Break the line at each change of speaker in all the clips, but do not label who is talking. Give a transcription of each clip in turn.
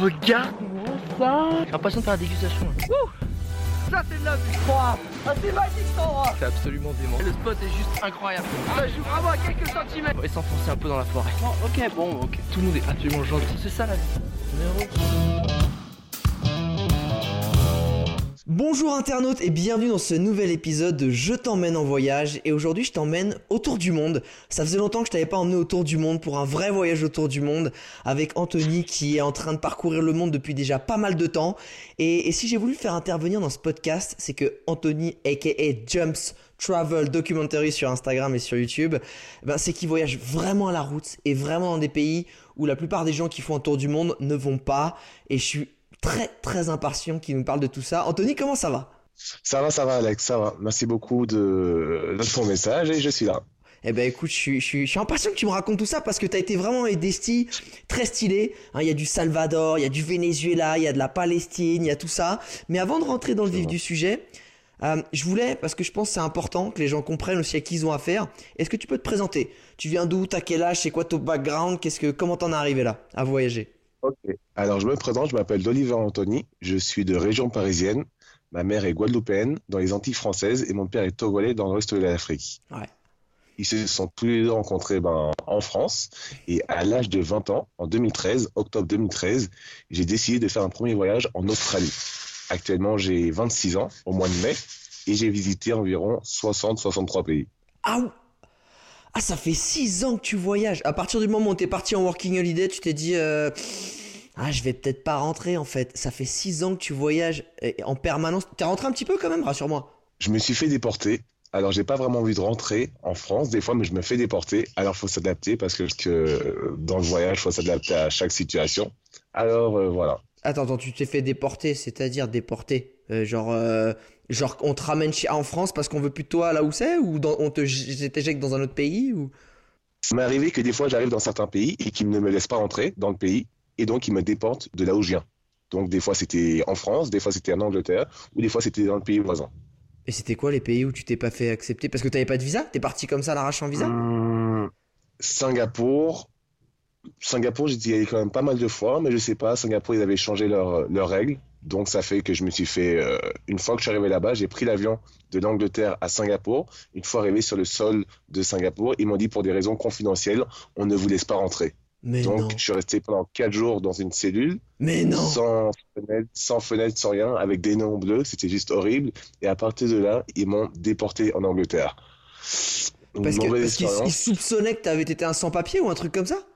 regarde-moi ça J'ai l'impression de faire la dégustation.
Ça c'est de la vie, crois Ah c'est magique cet endroit
C'est absolument dément. Le spot est juste incroyable.
Ça joue vraiment à quelques centimètres
On va s'enfoncer un peu dans la forêt.
Ok, bon, ok.
Tout le monde est absolument gentil. C'est ça la vie.
Bonjour internautes et bienvenue dans ce nouvel épisode de Je t'emmène en voyage. Et aujourd'hui je t'emmène autour du monde. Ça faisait longtemps que je t'avais pas emmené autour du monde pour un vrai voyage autour du monde avec Anthony qui est en train de parcourir le monde depuis déjà pas mal de temps. Et, si j'ai voulu faire intervenir dans ce podcast c'est que Anthony aka Jumps Travel Documentary sur Instagram et sur YouTube, eh ben c'est qu'il voyage vraiment à la route et vraiment dans des pays où la plupart des gens qui font un tour du monde ne vont pas. Et je suis très très impatient qui nous parle de tout ça. Anthony, comment ça va?
Ça va, ça va, Alex, ça va. Merci beaucoup de, de ton message et je suis là.
Eh ben écoute, je suis, je, suis, je suis impatient que tu me racontes tout ça parce que tu as été vraiment des styles très stylés. Hein, Il y a du Salvador, il y a du Venezuela, il y a de la Palestine, il y a tout ça. Mais avant de rentrer dans le vif du sujet, euh, je voulais, parce que je pense que c'est important que les gens comprennent aussi à qui ils ont affaire, est-ce que tu peux te présenter? Tu viens d'où? T'as quel âge? C'est quoi ton background? Qu'est-ce que, Comment t'en es arrivé là, à voyager?
Ok. Alors, je me présente, je m'appelle Oliver Anthony, je suis de région parisienne. Ma mère est guadeloupéenne dans les Antilles françaises et mon père est togolais dans l'ouest de l'Afrique.
Ouais.
Ils se sont tous les deux rencontrés ben, en France et à l'âge de 20 ans, en 2013, octobre 2013, j'ai décidé de faire un premier voyage en Australie. Actuellement, j'ai 26 ans au mois de mai et j'ai visité environ 60-63 pays.
Ah, ah, ça fait 6 ans que tu voyages. À partir du moment où t'es parti en working holiday, tu t'es dit, euh, ah, je vais peut-être pas rentrer en fait. Ça fait 6 ans que tu voyages et- en permanence. T'es rentré un petit peu quand même, rassure-moi.
Je me suis fait déporter. Alors, j'ai pas vraiment envie de rentrer en France des fois, mais je me fais déporter. Alors, faut s'adapter parce que, que, dans le voyage, faut s'adapter à chaque situation. Alors, euh, voilà.
Attends, attends, tu t'es fait déporter, c'est-à-dire déporter. Euh, genre, genre, on te ramène chez, en France parce qu'on veut plus de toi là où c'est ou dans- on te t'éjecte dans un autre pays ou?
Ça m'est arrivé que des fois, j'arrive dans certains pays et qu'ils ne me laissent pas rentrer dans le pays et donc ils me déportent de là où je viens. Donc, des fois, c'était en France, des fois, c'était en Angleterre ou des fois, c'était dans le pays voisin.
Et c'était quoi les pays où tu t'es pas fait accepter? Parce que t'avais pas de visa? T'es parti comme ça à l'arrache en visa?
Hum, Singapour. Singapour, j'y allé quand même pas mal de fois, mais je sais pas, Singapour, ils avaient changé leurs leurs règles. Donc, ça fait que je me suis fait. euh, une fois que je suis arrivé là-bas, j'ai pris l'avion de l'Angleterre à Singapour. Une fois arrivé sur le sol de Singapour, ils m'ont dit pour des raisons confidentielles, on ne vous laisse pas rentrer.
Mais
Donc,
non.
je suis resté pendant quatre jours dans une cellule,
Mais non.
sans fenêtre, sans fenêtre, sans rien, avec des noms bleus. C'était juste horrible. Et à partir de là, ils m'ont déporté en Angleterre.
Parce qu'ils soupçonnaient que t'avais été un sans-papier ou un truc comme ça?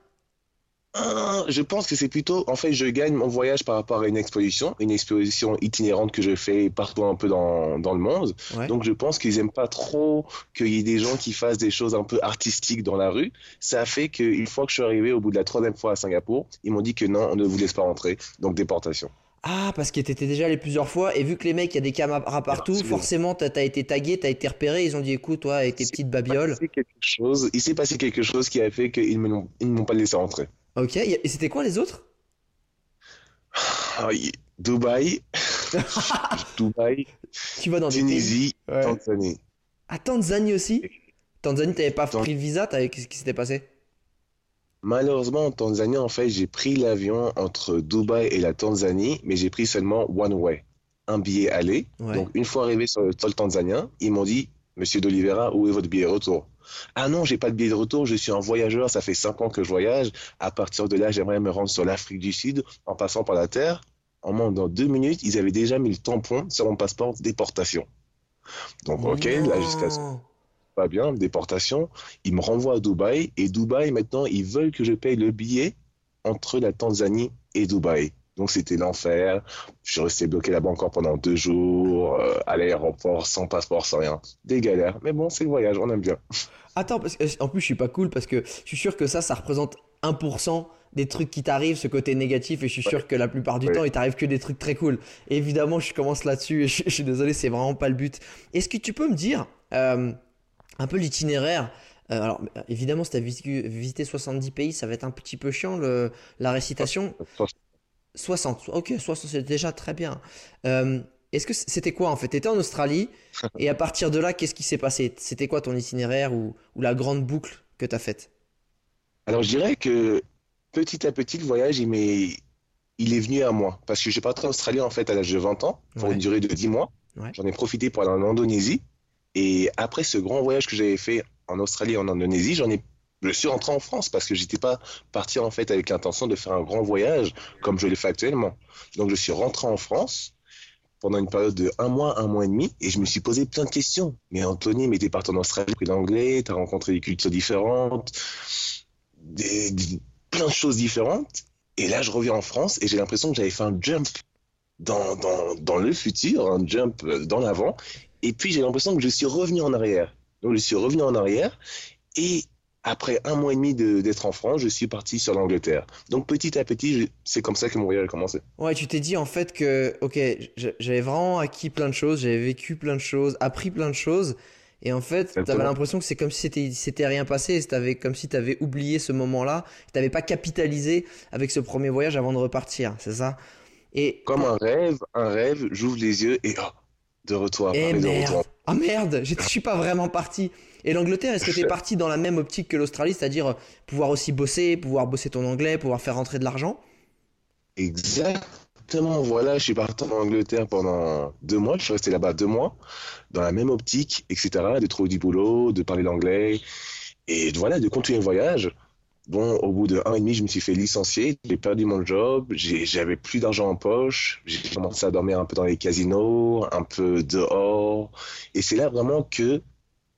Ah, je pense que c'est plutôt, en fait, je gagne mon voyage par rapport à une exposition, une exposition itinérante que je fais partout un peu dans, dans le monde.
Ouais.
Donc, je pense qu'ils aiment pas trop qu'il y ait des gens qui fassent des choses un peu artistiques dans la rue. Ça a fait qu'une fois que je suis arrivé au bout de la troisième fois à Singapour, ils m'ont dit que non, on ne vous laisse pas rentrer. Donc, déportation.
Ah, parce que t'étais déjà allé plusieurs fois et vu que les mecs, il y a des caméras partout,
Absolument.
forcément t'as été tagué, t'as été repéré, ils ont dit écoute, toi, avec tes petites babioles.
passé quelque chose, il s'est passé quelque chose qui a fait qu'ils ne m'ont pas laissé rentrer.
Ok, et c'était quoi les autres?
Ah, Dubaï, Dubaï,
Tu vas dans des pays.
Tunisie,
Ouais.
Tanzanie.
Ah, Tanzanie aussi? Tanzanie, t'avais pas pris le visa, qu'est-ce qui s'était passé?
Malheureusement, en Tanzanie, en fait, j'ai pris l'avion entre Dubaï et la Tanzanie, mais j'ai pris seulement one way, un billet aller.
Ouais.
Donc, une fois arrivé sur le sol tanzanien, ils m'ont dit, Monsieur d'Oliveira, où est votre billet retour? Ah non, j'ai pas de billet de retour, je suis un voyageur, ça fait cinq ans que je voyage. À partir de là, j'aimerais me rendre sur l'Afrique du Sud en passant par la terre. En moins dans deux minutes, ils avaient déjà mis le tampon sur mon passeport déportation. Donc, ok, là, jusqu'à ce pas bien, déportation. Ils me renvoient à Dubaï et Dubaï, maintenant, ils veulent que je paye le billet entre la Tanzanie et Dubaï. Donc c'était l'enfer. Je suis resté bloqué là-bas encore pendant deux jours, euh, à l'aéroport, sans passeport, sans rien. Des galères. Mais bon, c'est le voyage, on aime bien.
Attends, parce que, en plus, je suis pas cool parce que je suis sûr que ça, ça représente 1% des trucs qui t'arrivent, ce côté négatif, et je suis sûr que la plupart du
Ouais.
temps, il t'arrive que des trucs très cool. Et évidemment, je commence là-dessus et je, je suis désolé, c'est vraiment pas le but. Est-ce que tu peux me dire euh, un peu l'itinéraire Euh, alors, évidemment, si tu as visité 70 pays, ça va être un petit peu chiant, le, la récitation. 60, ok, 60, c'est déjà très bien. Euh, Est-ce que c'était quoi en fait? T'étais en Australie et à partir de là, qu'est-ce qui s'est passé? C'était quoi ton itinéraire ou, ou la grande boucle que t'as faite?
Alors je dirais que petit à petit, le voyage, il m'est, il est venu à moi. Parce que j'ai parti en Australie, en fait, à l'âge de 20 ans, pour
Ouais.
une durée de 10 mois.
Ouais.
J'en ai profité pour aller en Indonésie. Et après ce grand voyage que j'avais fait en Australie et en Indonésie, j'en ai, je suis rentré en France parce que j'étais pas parti, en fait, avec l'intention de faire un grand voyage comme je le fais actuellement. Donc, je suis rentré en France pendant une période de un mois, un mois et demi, et je me suis posé plein de questions. Mais Anthony, mais t'es parti en Australie, appris l'anglais, t'as rencontré des cultures différentes, plein de choses différentes. Et là, je reviens en France et j'ai l'impression que j'avais fait un jump dans, dans, dans le futur, un jump dans l'avant. Et puis, j'ai l'impression que je suis revenu en arrière. Donc, je suis revenu en arrière. Et après un mois et demi de- d'être en France, je suis parti sur l'Angleterre. Donc, petit à petit, c'est comme ça que mon voyage a commencé.
Ouais, tu t'es dit en fait que, ok, j'avais vraiment acquis plein de choses, j'avais vécu plein de choses, appris plein de choses, et en fait, t'avais l'impression que c'est comme si c'était c'était rien passé, et t'avais comme si t'avais oublié ce moment-là, t'avais pas capitalisé avec ce premier voyage avant de repartir, c'est ça? Et
Comme un rêve, un rêve, j'ouvre les yeux et oh, de retour à
Eh
Paris, de retour
merde! Ah merde! Je je suis pas vraiment parti. Et l'Angleterre, est-ce que t'es parti dans la même optique que l'Australie, c'est-à-dire euh, pouvoir aussi bosser, pouvoir bosser ton anglais, pouvoir faire rentrer de l'argent?
Exactement, voilà, je suis parti en Angleterre pendant deux mois, je suis resté là-bas deux mois, dans la même optique, etc., de trouver du boulot, de parler l'anglais, et voilà, de continuer le voyage. Bon, au bout de un et demi, je me suis fait licencier, j'ai perdu mon job, j'avais plus d'argent en poche, j'ai commencé à dormir un peu dans les casinos, un peu dehors, et c'est là vraiment que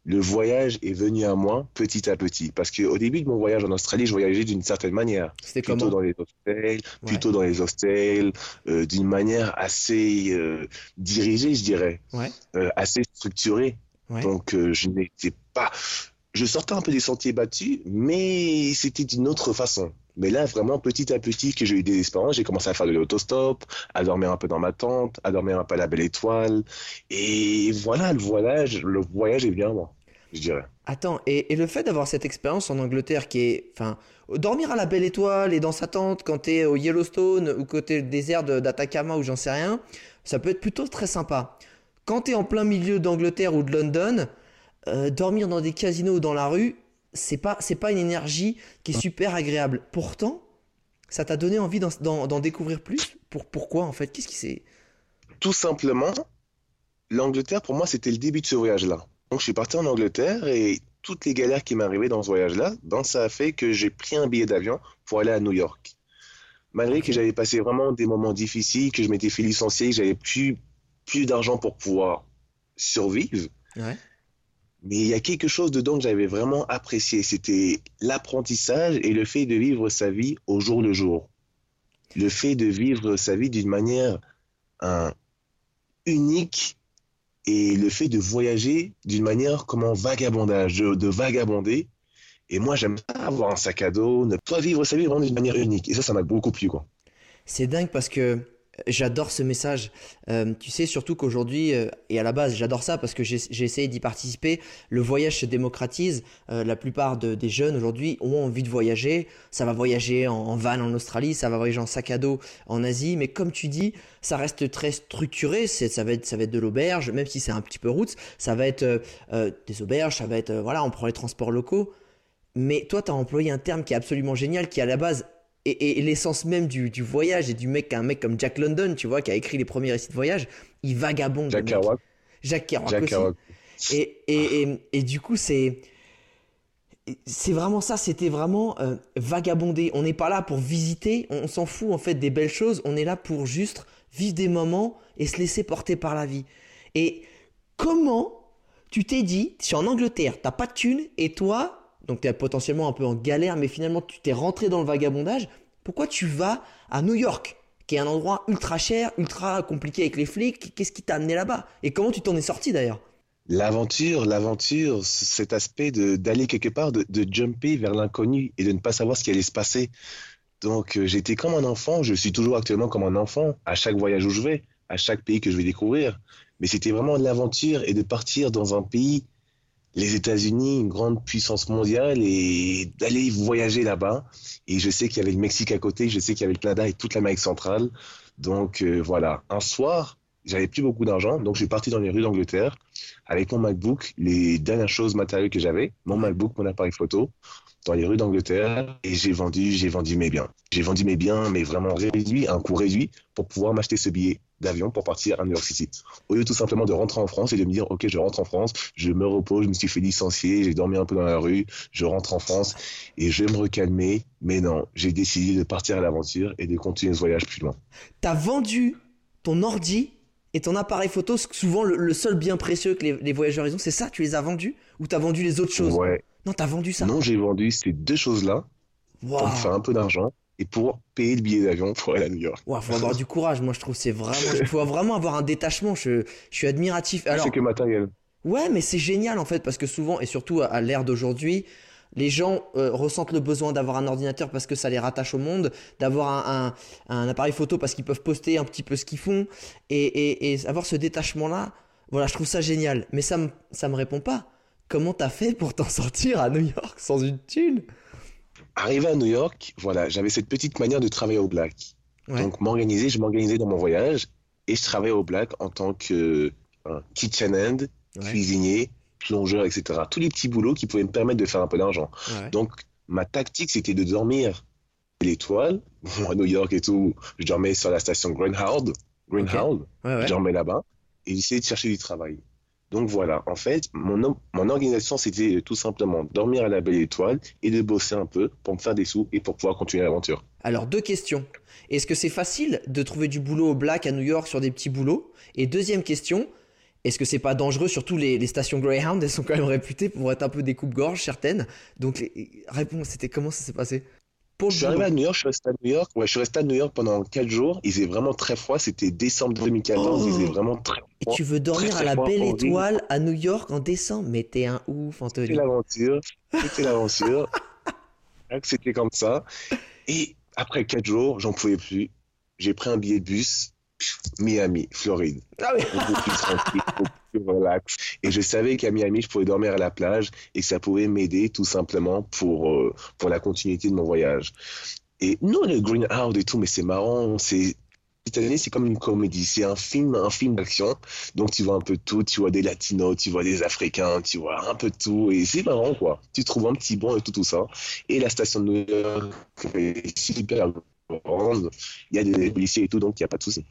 le voyage est venu à moi petit à petit. Parce qu'au début de mon voyage en Australie, je voyageais d'une certaine manière
C'était
plutôt dans les hostels,
Ouais.
plutôt dans les hostels, euh, d'une manière assez euh, dirigée, je dirais,
Ouais.
euh, assez structurée.
Ouais.
Donc, euh, je n'étais pas. Je sortais un peu des sentiers battus, mais c'était d'une autre façon. Mais là, vraiment, petit à petit, que j'ai eu des expériences, j'ai commencé à faire de l'autostop, à dormir un peu dans ma tente, à dormir un peu à la belle étoile. Et voilà, le voyage, le voyage est bien, moi, je dirais.
Attends, et, le fait d'avoir cette expérience en Angleterre qui est, enfin, dormir à la Belle Étoile et dans sa tente quand t'es au Yellowstone ou côté désert d'Atacama ou j'en sais rien, ça peut être plutôt très sympa. Quand t'es en plein milieu d'Angleterre ou de London, euh, dormir dans des casinos ou dans la rue, c'est pas, c'est pas une énergie qui est super agréable. Pourtant, ça t'a donné envie d'en, découvrir plus? Pour, pourquoi en fait? Qu'est-ce qui s'est...
Tout simplement, l'Angleterre, pour moi, c'était le début de ce voyage-là. Donc, je suis parti en Angleterre et toutes les galères qui m'arrivaient dans ce voyage-là, ben, ça a fait que j'ai pris un billet d'avion pour aller à New York. Malgré que j'avais passé vraiment des moments difficiles, que je m'étais fait licencier, que j'avais plus, plus d'argent pour pouvoir survivre,
Ouais.
Mais il y a quelque chose dedans que j'avais vraiment apprécié. C'était l'apprentissage et le fait de vivre sa vie au jour le jour. Le fait de vivre sa vie d'une manière hein, unique et le fait de voyager d'une manière comme en vagabondage, de, de vagabonder. Et moi, j'aime pas avoir un sac à dos, ne pas vivre sa vie vraiment d'une manière unique. Et ça, ça m'a beaucoup plu.
C'est dingue parce que j'adore ce message. Euh, tu sais, surtout qu'aujourd'hui, euh, et à la base, j'adore ça parce que j'ai essayé d'y participer. Le voyage se démocratise. Euh, la plupart de- des jeunes aujourd'hui ont envie de voyager. Ça va voyager en, en van en Australie, ça va voyager en sac à dos en Asie. Mais comme tu dis, ça reste très structuré. Ça, va être, ça va être de l'auberge, même si c'est un petit peu route. Ça va être des auberges, ça va être, voilà, on prend les transports locaux. Mais toi, tu as employé un terme qui est absolument génial, qui à la base et, et l'essence même du, du voyage et du mec, un mec comme Jack London, tu vois, qui a écrit les premiers récits de voyage, il vagabonde.
Jack. Kerouac. Jack
aussi.
Kerouac.
Et, et, et, et du coup, c'est. C'est vraiment ça, c'était vraiment euh, vagabonder. On n'est pas là pour visiter, on, on s'en fout en fait des belles choses, on est là pour juste vivre des moments et se laisser porter par la vie. Et comment tu t'es dit, je suis en Angleterre, t'as pas de thunes, et toi, donc t'es potentiellement un peu en galère, mais finalement tu t'es rentré dans le vagabondage, pourquoi tu vas à New York, qui est un endroit ultra cher, ultra compliqué avec les flics, qu'est-ce qui t'a amené là-bas? Et comment tu t'en es sorti d'ailleurs?
L'aventure, l'aventure, cet aspect d'aller quelque part, de, de jumper vers l'inconnu et de ne pas savoir ce qui allait se passer. Donc, euh, j'étais comme un enfant, je suis toujours actuellement comme un enfant à chaque voyage où je vais, à chaque pays que je vais découvrir. Mais c'était vraiment de l'aventure et de partir dans un pays, les États-Unis, une grande puissance mondiale, et d'aller voyager là-bas. Et je sais qu'il y avait le Mexique à côté, je sais qu'il y avait le Canada et toute l'Amérique centrale. Donc, euh, voilà. Un soir, j'avais plus beaucoup d'argent, donc je suis parti dans les rues d'Angleterre avec mon MacBook, les dernières choses matérielles que j'avais, mon MacBook, mon appareil photo, dans les rues d'Angleterre et j'ai vendu, j'ai vendu mes biens. J'ai vendu mes biens, mais vraiment réduit, à un coût réduit, pour pouvoir m'acheter ce billet d'avion pour partir à New York City. Au lieu tout simplement de rentrer en France et de me dire, OK, je rentre en France, je me repose, je me suis fait licencier, j'ai dormi un peu dans la rue, je rentre en France et je vais me recalmer. Mais non, j'ai décidé de partir à l'aventure et de continuer ce voyage plus loin.
T'as vendu ton ordi et ton appareil photo, souvent le, le seul bien précieux que les, les voyageurs ils ont, c'est ça Tu les as vendus Ou t'as vendu les autres choses?
Ouais.
Non, t'as vendu ça
Non, j'ai vendu ces deux choses-là pour me faire un peu d'argent et pour payer le billet d'avion pour aller à New York.
Ouah, faut avoir du courage, moi je trouve c'est vraiment, il faut vraiment avoir un détachement. Je, je suis admiratif. Alors,
C'est que matériel.
ouais, mais c'est génial en fait parce que souvent et surtout à, à l'ère d'aujourd'hui, les gens euh, ressentent le besoin d'avoir un ordinateur parce que ça les rattache au monde, d'avoir un, un, un appareil photo parce qu'ils peuvent poster un petit peu ce qu'ils font et, et, et avoir ce détachement là. Voilà, je trouve ça génial. Mais ça me, ça me répond pas. Comment t'as fait pour t'en sortir à New York sans une thune?
Arrivé à New York, voilà, j'avais cette petite manière de travailler au black.
Ouais.
Donc m'organiser, je m'organisais dans mon voyage et je travaillais au black en tant que euh, kitchen hand,
Ouais.
cuisinier, plongeur, etc. Tous les petits boulots qui pouvaient me permettre de faire un peu d'argent.
Ouais.
Donc ma tactique, c'était de dormir l'étoile. À New York et tout, je dormais sur la station Greyhound. Greyhound.
Ouais, ouais.
Je dormais là-bas et j'essayais de chercher du travail. Donc voilà, en fait, mon, organisation, c'était tout simplement dormir à la belle étoile et de bosser un peu pour me faire des sous et pour pouvoir continuer l'aventure.
Alors, deux questions. Est-ce que c'est facile de trouver du boulot au black à New York sur des petits boulots? Et deuxième question, est-ce que c'est pas dangereux Surtout les, les stations Greyhound, elles sont quand même réputées pour être un peu des coupes-gorges certaines? Donc, les- réponse, c'était comment ça s'est passé? Pour
Je suis arrivé à New York, je suis resté à New York. Ouais, je suis resté à New York pendant 4 jours. Il faisait vraiment très froid. C'était décembre 2014.
Oh.
Il faisait vraiment très
Et
froid.
tu veux dormir
très,
à la belle étoile à New York en décembre? Mais t'es un ouf,
C'était
Anthony.
l'aventure. C'était l'aventure. C'était comme ça. Et après 4 jours, j'en pouvais plus. J'ai pris un billet de bus. Miami, Floride.
Ah oui
relax. Et je savais qu'à Miami, je pouvais dormir à la plage et que ça pouvait m'aider tout simplement pour, euh, pour la continuité de mon voyage. Et non, le Greenhouse et tout, mais c'est marrant. C'est cette année, c'est comme une comédie. C'est un film, un film d'action. Donc tu vois un peu de tout. Tu vois des Latinos, tu vois des Africains, tu vois un peu de tout. Et c'est marrant, quoi. Tu trouves un petit bon et tout, tout ça. Et la station de New York est super Il y a des policiers et tout, donc il n'y a pas de souci.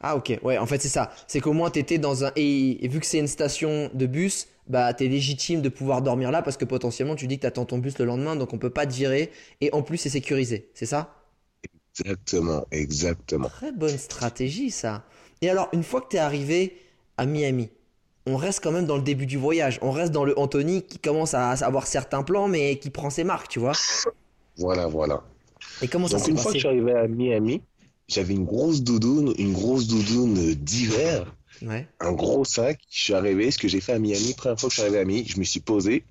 Ah ok, ouais, en fait c'est ça. C'est qu'au moins t'étais dans un... Et, et vu que c'est une station de bus, bah t'es légitime de pouvoir dormir là parce que potentiellement tu dis que t'attends ton bus le lendemain, donc on peut pas te virer. Et en plus c'est sécurisé, c'est ça?
Exactement, exactement.
Très bonne stratégie ça. Et alors, une fois que t'es arrivé à Miami, on reste quand même dans le début du voyage. On reste dans le Anthony qui commence à avoir certains plans mais qui prend ses marques, tu vois.
Voilà, voilà.
Et comment ça s'est
une fois que
passé
je suis arrivé à Miami, j'avais une grosse doudoune, une grosse doudoune d'hiver,
Ouais.
un gros sac. Je suis arrivé, ce que j'ai fait à Miami, première fois que je suis arrivé à Miami, je me suis posé,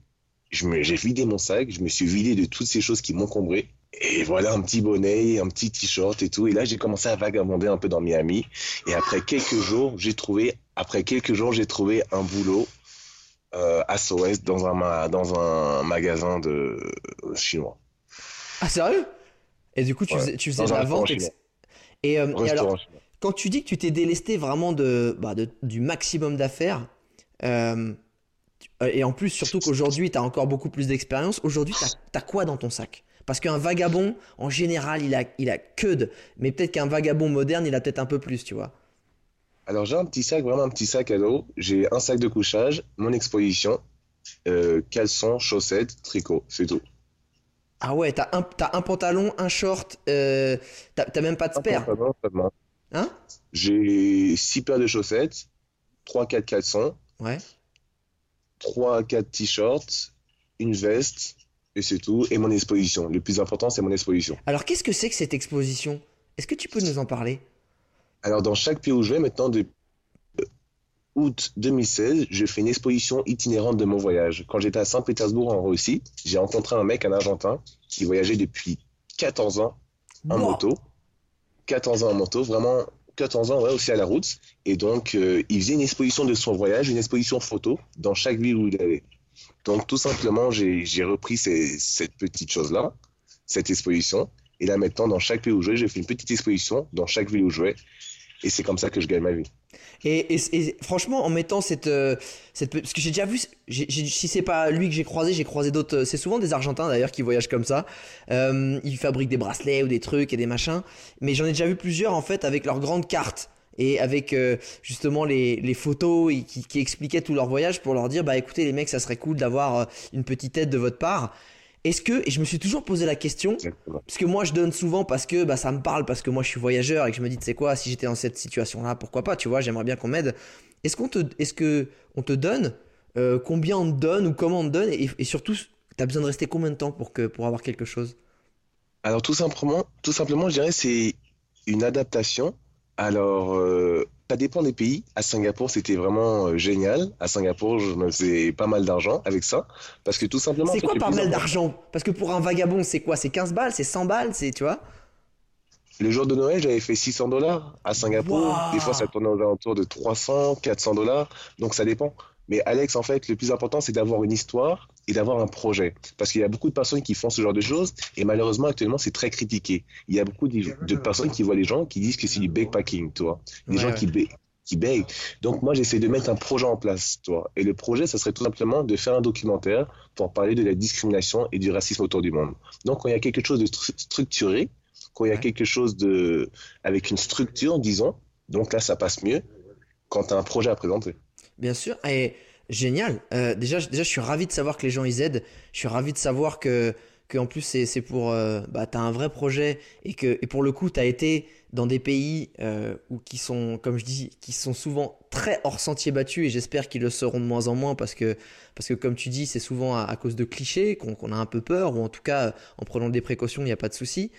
j'ai vidé mon sac, je me suis vidé de toutes ces choses qui m'encombraient. Et voilà un petit bonnet, un petit t-shirt et tout. Et là, j'ai commencé à vagabonder un peu dans Miami. Et après quelques jours, j'ai trouvé, après quelques jours, j'ai trouvé un boulot euh, à SOS dans un, dans un magasin de chinois.
Ah sérieux? Et du coup tu
Ouais,
faisais, tu faisais
dans
de
un
la vente et, euh, et alors quand tu dis que tu t'es délesté vraiment de, bah, de- du maximum d'affaires, euh, tu- et en plus surtout qu'aujourd'hui tu as encore beaucoup plus d'expérience, aujourd'hui tu as, quoi dans ton sac? Parce qu'un vagabond, en général, il a, il a que de... Mais peut-être qu'un vagabond moderne, il a peut-être un peu plus, tu vois.
Alors j'ai un petit sac, vraiment un petit sac à dos. J'ai un sac de couchage, mon exposition, euh, caleçon, chaussettes, tricot, c'est tout.
Ah ouais, t'as un, t'as un pantalon, un short, euh, t'as même pas de spare.
Pantalon.
Hein?
J'ai six paires de chaussettes, trois quatre caleçons,
Ouais.
trois quatre t-shirts, une veste et c'est tout. Et mon exposition. Le plus important c'est mon exposition.
Alors qu'est-ce que c'est que cette exposition? Est-ce que tu peux nous en parler?
Alors dans chaque pays où je vais maintenant de euh, août 2016, je fais une exposition itinérante de mon voyage. Quand j'étais à Saint-Pétersbourg en Russie, j'ai rencontré un mec, un Argentin, qui voyageait depuis 14 ans en
Wow.
moto. 14 ans en moto, vraiment 14 ans ouais, aussi à la route. Et donc, euh, il faisait une exposition de son voyage, une exposition photo dans chaque ville où il allait. Donc, tout simplement, j'ai j'ai repris ces- cette petite chose-là, cette exposition. Et là, maintenant, dans chaque pays où je vais, j'ai fait une petite exposition dans chaque ville où je vais. Et c'est comme ça que je gagne ma vie.
Et, franchement, en mettant cette, euh, parce que j'ai déjà vu, si c'est pas lui que j'ai croisé, j'ai croisé d'autres. euh, C'est souvent des Argentins d'ailleurs qui voyagent comme ça. Euh, ils fabriquent des bracelets ou des trucs et des machins. Mais j'en ai déjà vu plusieurs en fait avec leurs grandes cartes et avec justement les, photos et qui, qui expliquaient tout leur voyage pour leur dire bah écoutez les mecs, ça serait cool d'avoir une petite aide de votre part. Est-ce que et je me suis toujours posé la question parce que moi je donne souvent parce que bah, ça me parle, parce que moi je suis voyageur et que je me dis, tu sais quoi, si j'étais dans cette situation-là, pourquoi pas, tu vois, j'aimerais bien qu'on m'aide. Est-ce qu'on te, est-ce que on te donne, euh, combien on te donne ou comment on te donne et, et surtout, t'as besoin de rester combien de temps pour, que, pour avoir quelque chose?
Alors tout simplement, tout simplement, je dirais c'est une adaptation. Alors euh, ça dépend des pays. À Singapour, c'était vraiment euh, génial. À Singapour, je me faisais pas mal d'argent avec ça parce que tout simplement. en
C'est quoi
plus
mal d'argent? Parce que pour un vagabond, c'est quoi? C'est 15 balles, c'est 100 balles, c'est, tu vois?
Le jour de Noël, j'avais fait 600 dollars à Singapour. Des fois, ça tournait aux alentours de 300, 400 dollars. Donc, ça dépend. Mais Alex, en fait, le plus important, c'est d'avoir une histoire et d'avoir un projet. Parce qu'il y a beaucoup de personnes qui font ce genre de choses. Et malheureusement, actuellement, c'est très critiqué. Il y a beaucoup de, de personnes qui voient les gens qui disent que c'est du backpacking, tu vois. Des
Ouais,
gens qui qui baignent. Donc, moi, j'essaie de mettre un projet en place, tu vois. Et le projet, ça serait tout simplement de faire un documentaire pour parler de la discrimination et du racisme autour du monde. Donc, quand il y a quelque chose de stru- structuré, quand il y a quelque chose de, avec une structure, disons, donc là, ça passe mieux quand tu as un projet à présenter.
Bien sûr, et génial. Euh, déjà, déjà, je suis ravi de savoir que les gens ils aident. Je suis ravi de savoir que, que en plus c'est pour, euh, bah, t'as un vrai projet et que et pour le coup, t'as été dans des pays euh, qui sont, comme je dis, qui sont souvent très hors sentier battu et j'espère qu'ils le seront de moins en moins parce que parce que comme tu dis, c'est souvent à, cause de clichés qu'on qu'on a un peu peur ou en tout cas en prenant des précautions, il n'y a pas de souci.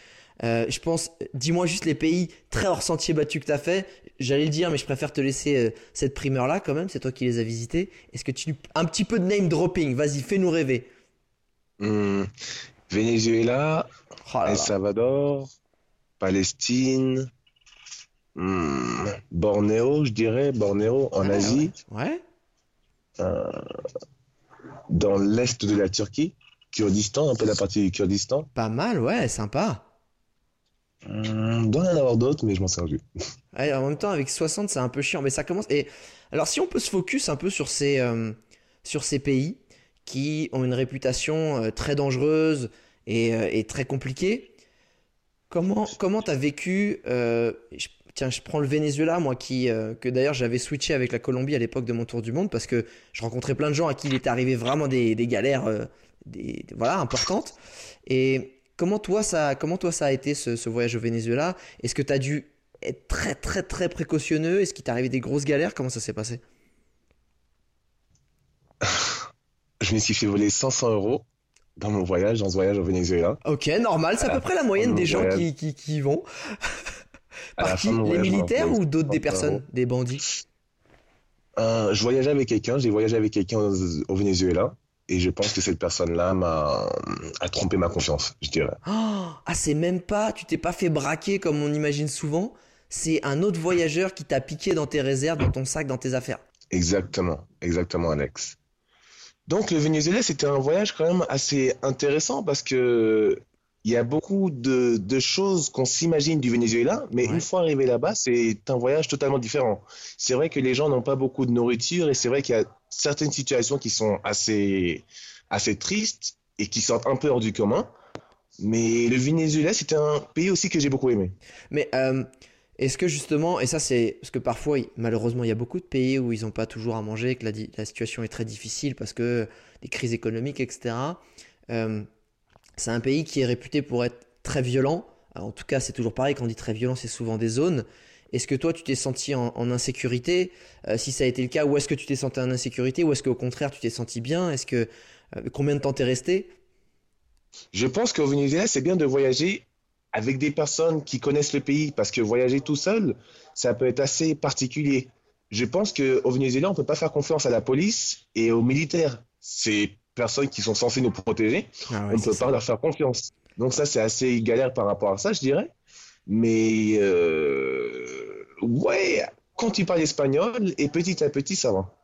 Euh, je pense, dis-moi juste les pays très hors sentier battu que tu as fait. J'allais le dire, mais je préfère te laisser euh, cette primeur-là quand même. C'est toi qui les as visités. Est-ce que tu. Un petit peu de name dropping, vas-y, fais-nous rêver.
Hmm, Venezuela,
Oh là
El. Salvador, Palestine, hmm, Bornéo, je dirais, Bornéo en
Ah,
Asie,
Ouais.
dans l'est de la Turquie, Kurdistan, un peu la partie du Kurdistan.
Pas mal, ouais, sympa.
Doit y en avoir d'autres, mais je m'en sers plus.
En même temps, avec 60, c'est un peu chiant, mais ça commence. Et alors, si on peut se focus un peu sur ces, euh, sur ces pays qui ont une réputation euh, très dangereuse et, euh, et très compliquée, comment comment t'as vécu Tiens, je prends le Venezuela, moi qui que d'ailleurs j'avais switché avec la Colombie à l'époque de mon tour du monde parce que je rencontrais plein de gens à qui il était arrivé vraiment des, des galères, des, voilà, importantes. Et comment toi ça, comment toi ça a été ce, ce voyage au Venezuela? Est-ce que tu as dû être très très très précautionneux? Est-ce qu'il t'est arrivé des grosses galères? Comment ça s'est passé?
Je me suis fait voler 500 euros dans mon voyage, dans ce voyage au Venezuela.
Ok, normal, c'est à peu près la moyenne des gens qui, qui, vont. Par qui? Les militaires ou d'autres des
500
personnes?
euros.
Des bandits?
Euh, je voyageais avec quelqu'un, j'ai voyagé avec quelqu'un au, au Venezuela, et je pense que cette personne-là m'a a trompé ma confiance, je dirais.
Oh, Ah, c'est même pas, tu t'es pas fait braquer comme on imagine souvent. C'est un autre voyageur qui t'a piqué dans tes réserves, dans ton sac, dans tes affaires.
Exactement, exactement, Alex. Donc, le Venezuela, c'était un voyage quand même assez intéressant parce que il y a beaucoup de, de choses qu'on s'imagine du Venezuela, mais
Ouais.
une fois arrivé là-bas, c'est un voyage totalement différent. C'est vrai que les gens n'ont pas beaucoup de nourriture et c'est vrai qu'il y a certaines situations qui sont assez, assez tristes et qui sortent un peu hors du commun. Mais le Venezuela, c'était un pays aussi que j'ai beaucoup aimé.
Mais euh, est-ce que justement, et ça c'est parce que parfois, malheureusement, il y a beaucoup de pays où ils n'ont pas toujours à manger, que la, situation est très difficile parce que des crises économiques, etc. Euh, c'est un pays qui est réputé pour être très violent. En tout cas, c'est toujours pareil, quand on dit très violent, c'est souvent des zones. Est-ce que toi, tu t'es senti en, en insécurité? Euh, Si ça a été le cas, où est-ce que tu t'es senti en insécurité? Ou est-ce qu'au contraire, tu t'es senti bien? Est-ce que euh, combien de temps t'es resté?
Je pense qu'au Venezuela, c'est bien de voyager avec des personnes qui connaissent le pays parce que voyager tout seul, ça peut être assez particulier. Je pense qu'au Venezuela, on ne peut pas faire confiance à la police et aux militaires. Ces personnes qui sont censées nous protéger,
Ah
on ne peut pas leur faire confiance. Donc ça, c'est assez galère par rapport à ça, je dirais. Mais euh, ouais, quand tu parles espagnol, et petit à petit, ça va.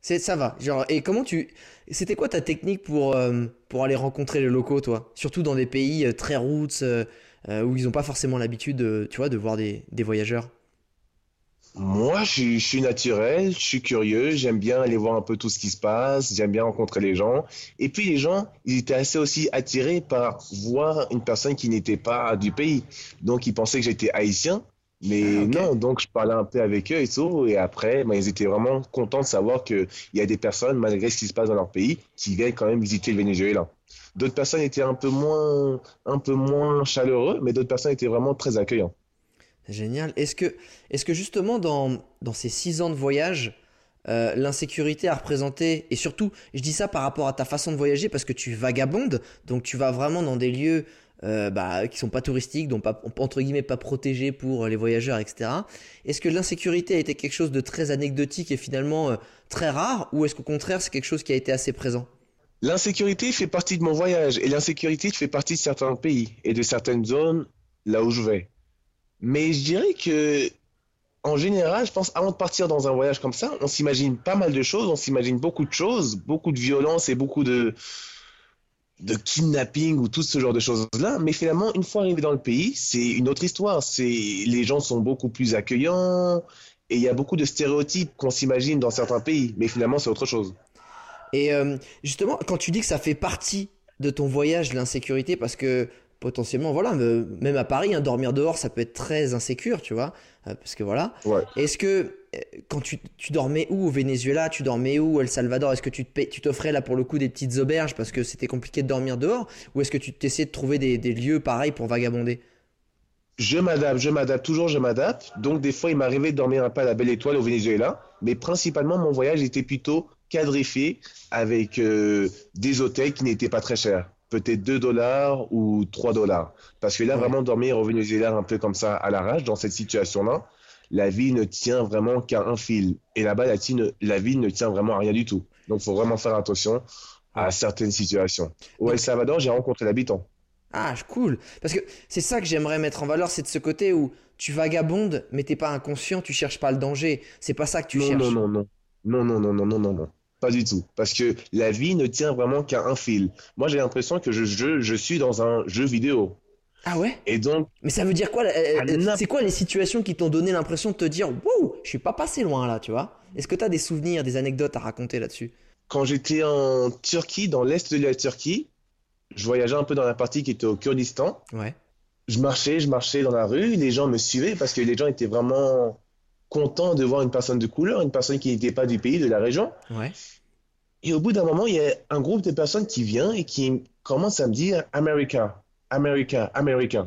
C'est ça va. Genre et comment tu C'était quoi ta technique pour euh, aller rencontrer les locaux toi? Surtout dans des pays euh, très roots euh, où ils n'ont pas forcément l'habitude de tu vois de voir des voyageurs.
Moi, je, suis- je suis naturel, je suis curieux, j'aime bien aller voir un peu tout ce qui se passe, j'aime bien rencontrer les gens. Et puis les gens, ils étaient assez aussi attirés par voir une personne qui n'était pas du pays. Donc ils pensaient que j'étais haïtien, mais
Ah,
non, donc je parlais un peu avec eux et tout. Et après, ben, ils étaient vraiment contents de savoir qu'il y a des personnes, malgré ce qui se passe dans leur pays, qui viennent quand même visiter le Venezuela. D'autres personnes étaient un peu moins, un peu moins chaleureux, mais d'autres personnes étaient vraiment très accueillantes.
Génial. Est-ce que, est-ce que justement dans, dans ces six ans de voyage, euh, l'insécurité a représenté, et surtout, je dis ça par rapport à ta façon de voyager parce que tu vagabondes, donc tu vas vraiment dans des lieux euh, bah, qui sont pas touristiques, donc pas, entre guillemets pas protégés pour les voyageurs, etc. Est-ce que l'insécurité a été quelque chose de très anecdotique et finalement euh, très rare, ou est-ce qu'au contraire c'est quelque chose qui a été assez présent?
L'insécurité fait partie de mon voyage et l'insécurité fait partie de certains pays et de certaines zones là où je vais. Mais je dirais que, en général, je pense avant de partir dans un voyage comme ça, on s'imagine pas mal de choses, on s'imagine beaucoup de choses, beaucoup de violence et beaucoup de, de kidnapping ou tout ce genre de choses-là. Mais finalement, une fois arrivé dans le pays, c'est une autre histoire. Les gens sont beaucoup plus accueillants et il y a beaucoup de stéréotypes qu'on s'imagine dans certains pays. Mais finalement, c'est autre chose.
Et euh, justement, quand tu dis que ça fait partie de ton voyage, l'insécurité, parce que potentiellement, voilà, me- même à Paris, hein, dormir dehors, ça peut être très insécure, tu vois, euh, parce que voilà.
Ouais.
Est-ce que euh, quand tu, tu dormais où au Venezuela, tu dormais où au El Salvador, est-ce que tu t'offrais là pour le coup des petites auberges parce que c'était compliqué de dormir dehors, ou est-ce que tu t'essayais de trouver des, des lieux pareils pour vagabonder?
Je m'adapte, je m'adapte, toujours je m'adapte. Donc des fois, il m'arrivait de dormir un peu à la Belle Étoile au Venezuela, mais principalement mon voyage était plutôt quadrifié avec euh, des hôtels qui n'étaient pas très chers, peut-être 2 dollars ou 3 dollars. Parce que là,
Ouais.
vraiment dormir au Venezuela un peu comme ça à l'arrache, dans cette situation-là, la vie ne tient vraiment qu'à un fil. Et là-bas, la, la vie ne tient vraiment à rien du tout. Donc il faut vraiment faire attention à certaines situations. Au El Salvador, j'ai rencontré l'habitant.
Ah, cool. Parce que c'est ça que j'aimerais mettre en valeur, c'est de ce côté où tu vagabondes, mais t'es pas inconscient, tu cherches pas le danger. C'est pas ça que tu
Non,
cherches.
non, non, non. Non, non, non, non, non, non, non. Pas du tout. Parce que la vie ne tient vraiment qu'à un fil. Moi, j'ai l'impression que je, je, je suis dans un jeu vidéo.
Ah ouais?
Et donc,
Mais ça veut dire quoi? euh, C'est quoi les situations qui t'ont donné l'impression de te dire, wow, je suis pas passé loin là, tu vois? Est-ce que t'as des souvenirs, des anecdotes à raconter là-dessus?
quand j'étais en Turquie, dans l'est de la Turquie, je voyageais un peu dans la partie qui était au Kurdistan.
Ouais.
Je marchais, je marchais dans la rue, les gens me suivaient parce que les gens étaient vraiment contents de voir une personne de couleur, une personne qui n'était pas du pays, de la région.
Ouais.
Et au bout d'un moment, il y a un groupe de personnes qui vient et qui commence à me dire America, America, America.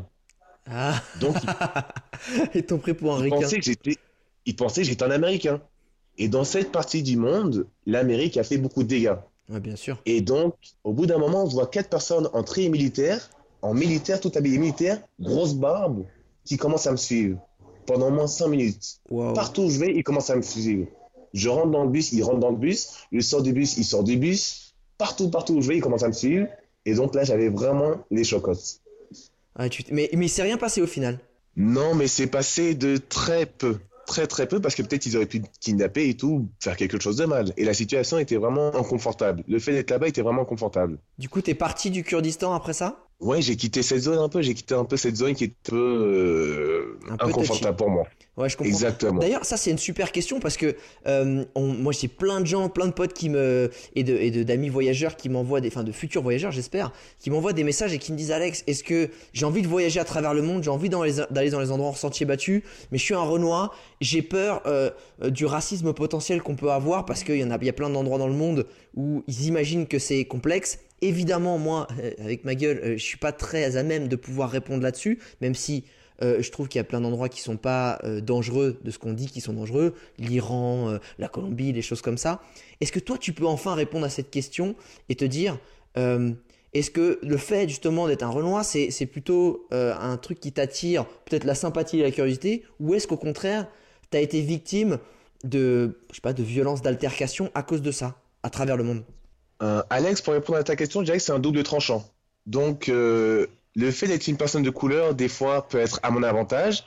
Ah.
Donc,
Ils t'ont pris pour un
ils
requin.
pensaient que j'étais, ils pensaient que j'étais un Américain. Et dans cette partie du monde, l'Amérique a fait beaucoup de dégâts.
Ouais, bien sûr.
Et donc, au bout d'un moment, on voit quatre personnes en très militaire, en militaire, tout habillé militaire, grosse barbe, qui commencent à me suivre pendant moins cinq minutes.
Wow.
Partout où je vais, ils commencent à me suivre. Je rentre dans le bus, ils rentrent dans le bus. Je sors du bus, ils sortent du bus. Partout, partout où je vais, ils commencent à me suivre. Et donc là, j'avais vraiment les chocottes.
Ouais, tu Mais, mais il s'est rien passé au final.
Non, mais c'est passé de très peu. Très, très peu, parce que peut-être ils auraient pu kidnapper et tout, faire quelque chose de mal. Et la situation était vraiment inconfortable. Le fait d'être là-bas était vraiment confortable.
Du coup, t'es parti du Kurdistan après ça?
Ouais, j'ai quitté cette zone un peu. J'ai quitté un peu cette zone qui est un peu, euh,
Un peu
inconfortable pour moi.
Ouais, je comprends.
Exactement.
D'ailleurs, ça c'est une super question parce que euh, on- moi j'ai plein de gens, plein de potes qui me et de et de- d'amis voyageurs qui m'envoient des, enfin de futurs voyageurs j'espère, qui m'envoient des messages et qui me disent Alex, est-ce que j'ai envie de voyager à travers le monde, j'ai envie dans d'aller dans les endroits en sentiers battus, mais je suis un Renoir, j'ai peur euh, euh, du racisme potentiel qu'on peut avoir parce qu'il y en a, il y a plein d'endroits dans le monde où ils imaginent que c'est complexe. Évidemment, moi, euh, avec ma gueule, euh, je suis pas très à même de pouvoir répondre là-dessus, même si euh, je trouve qu'il y a plein d'endroits qui sont pas dangereux de ce qu'on dit qui sont dangereux, l'Iran, la Colombie, des choses comme ça. Est-ce que toi tu peux enfin répondre à cette question et te dire est-ce que le fait justement d'être un Renoir c'est plutôt un truc qui t'attire peut-être la sympathie et la curiosité ou est-ce qu'au contraire tu as été victime de je sais pas de violences d'altercation à cause de ça à travers le monde?
Euh, Alex, pour répondre à ta question, je dirais que c'est un double tranchant. Donc, euh, le fait d'être une personne de couleur, des fois, peut être à mon avantage.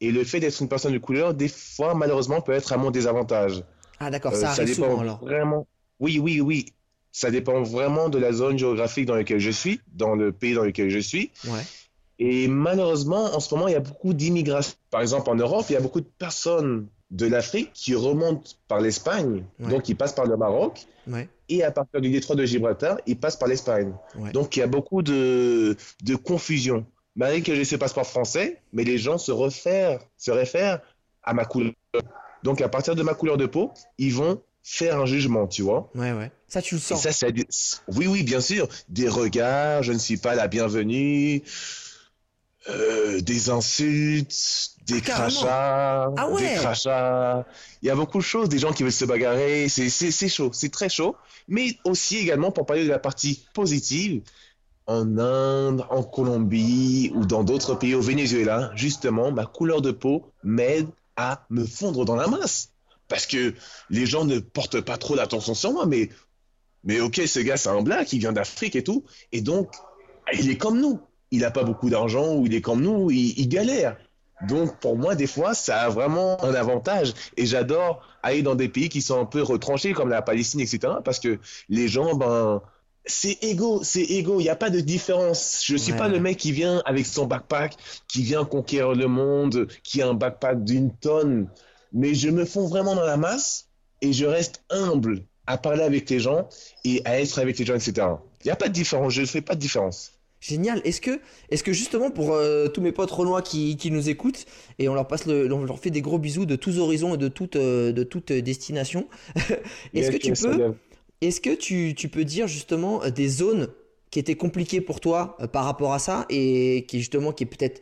Et le fait d'être une personne de couleur, des fois, malheureusement, peut être à mon désavantage.
Ah d'accord,
Euh,
ça arrive
dépend
souvent alors.
vraiment. Oui, oui, oui. Ça dépend vraiment de la zone géographique dans laquelle je suis, dans le pays dans lequel je suis.
Ouais.
Et malheureusement, en ce moment, il y a beaucoup d'immigration. Par exemple, en Europe, il y a beaucoup de personnes de l'Afrique qui remontent par l'Espagne,
Ouais.
donc ils passent par le Maroc,
Ouais,
et à partir du détroit de Gibraltar, ils passent par l'Espagne.
ouais.
Donc il y a beaucoup de, de confusion. Malgré que j'ai ce passeport français, mais les gens se réfèrent, se réfèrent à ma couleur. Donc à partir de ma couleur de peau, ils vont faire un jugement, tu vois.
Ouais, ouais. Ça, tu le
Et
sens.
ça, des- oui, oui, bien sûr, des regards, je ne suis pas la bienvenue, euh, des insultes, des
Carrément.
crachats,
Ah ouais.
des crachats. Il y a beaucoup de choses, des gens qui veulent se bagarrer. C'est, chaud, c'est très chaud. Mais aussi également pour parler de la partie positive, en Inde, en Colombie ou dans d'autres pays, au Venezuela, justement, ma couleur de peau m'aide à me fondre dans la masse. Parce que les gens ne portent pas trop l'attention sur moi, mais, mais ok, ce gars, c'est un black, il vient d'Afrique et tout. Et donc, il est comme nous. Il n'a pas beaucoup d'argent ou il est comme nous, il, il galère. Donc, pour moi, des fois, ça a vraiment un avantage. Et j'adore aller dans des pays qui sont un peu retranchés, comme la Palestine, etc. Parce que les gens, ben, c'est égaux, c'est égaux. Il n'y a pas de différence. Je suis
Ouais,
pas le mec qui vient avec son backpack, qui vient conquérir le monde, qui a un backpack d'une tonne. Mais je me fonds vraiment dans la masse et je reste humble à parler avec les gens et à être avec les gens, etc. Il n'y a pas de différence. Je ne fais pas de différence.
Génial. Est-ce que, est-ce que justement pour euh, tous mes potes renois qui, qui nous écoutent et on leur passe le, on leur fait des gros bisous de tous horizons et de toute, euh, de toute destination. est-ce que tu peux, est-ce que tu, tu peux dire justement euh, des zones qui étaient compliquées pour toi euh, par rapport à ça et qui justement qui est peut-être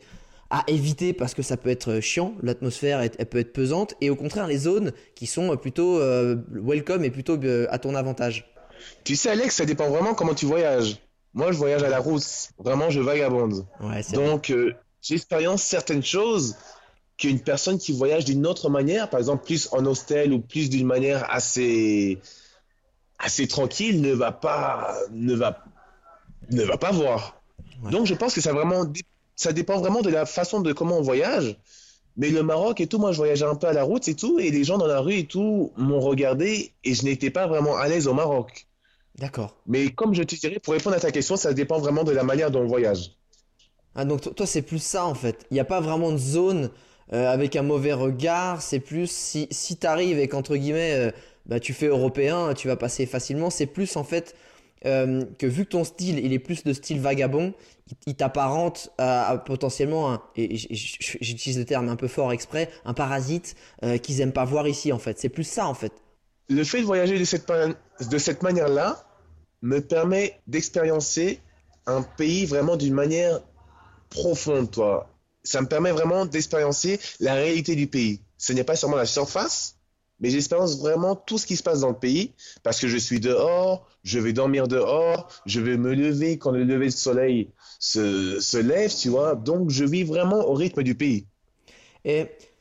à éviter parce que ça peut être chiant, l'atmosphère est- elle peut être pesante et au contraire les zones qui sont plutôt euh, welcome et plutôt euh, à ton avantage?
Tu sais, Alex, ça dépend vraiment comment tu voyages. Moi, je voyage à la rousse. Vraiment, je vagabonde.
Ouais.
Donc, euh, j'expérience certaines choses qu'une personne qui voyage d'une autre manière, par exemple plus en hostel ou plus d'une manière assez, assez tranquille, ne va pas, ne va, ne va pas voir.
Ouais.
Donc, je pense que ça, vraiment, ça dépend vraiment de la façon de comment on voyage. Mais le Maroc et tout, moi, je voyageais un peu à la route et tout, et les gens dans la rue et tout m'ont regardé et je n'étais pas vraiment à l'aise au Maroc.
D'accord.
Mais comme je te dirais, pour répondre à ta question, ça dépend vraiment de la manière dont on voyage.
Ah, donc to- toi, c'est plus ça en fait. Il n'y a pas vraiment de zone euh, avec un mauvais regard. C'est plus si, si tu arrives et qu'entre guillemets, euh, bah, tu fais européen, tu vas passer facilement. C'est plus en fait euh, que vu que ton style, il est plus de style vagabond, il, il t'apparente à, à potentiellement, un, et j'utilise le terme un peu fort exprès, un parasite qu'ils aiment pas voir ici en fait. C'est plus ça en fait.
Le fait de voyager de cette, de cette manière-là me permet d'expériencer un pays vraiment d'une manière profonde, toi. Ça me permet vraiment d'expériencer la réalité du pays. Ce n'est pas seulement la surface, mais j'expérience vraiment tout ce qui se passe dans le pays parce que je suis dehors, je vais dormir dehors, je vais me lever quand le lever de soleil se, se lève, tu vois. Donc, je vis vraiment au rythme du pays.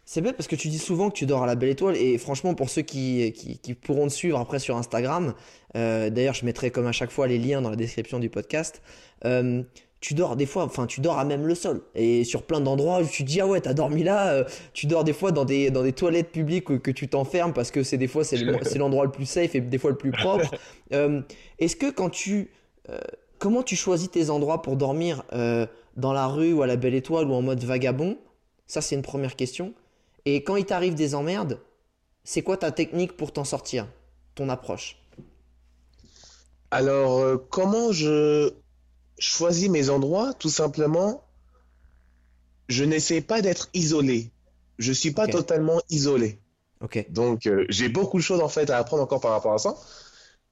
C'est bête parce que tu dis souvent que tu dors à la belle étoile et franchement pour ceux qui, qui, qui pourront te suivre après sur Instagram, euh, d'ailleurs je mettrai comme à chaque fois les liens dans la description du podcast, euh, tu dors des fois, enfin tu dors à même le sol et sur plein d'endroits où tu te dis ah ouais t'as dormi là, euh, tu dors des fois dans des, dans des toilettes publiques où- que tu t'enfermes parce que c'est des fois c'est le- l'endroit le plus safe et des fois le plus propre. Est-ce que quand tu... comment tu choisis tes endroits pour dormir dans la rue ou à la belle étoile ou en mode vagabond? Ça, c'est une première question. Et quand il t'arrive des emmerdes, c'est quoi ta technique pour t'en sortir Ton approche?
Alors, euh, comment je choisis mes endroits? Tout simplement, je n'essaie pas d'être isolé. Je suis pas totalement isolé.
Ok.
Donc, euh, j'ai beaucoup de choses en fait à apprendre encore par rapport à ça.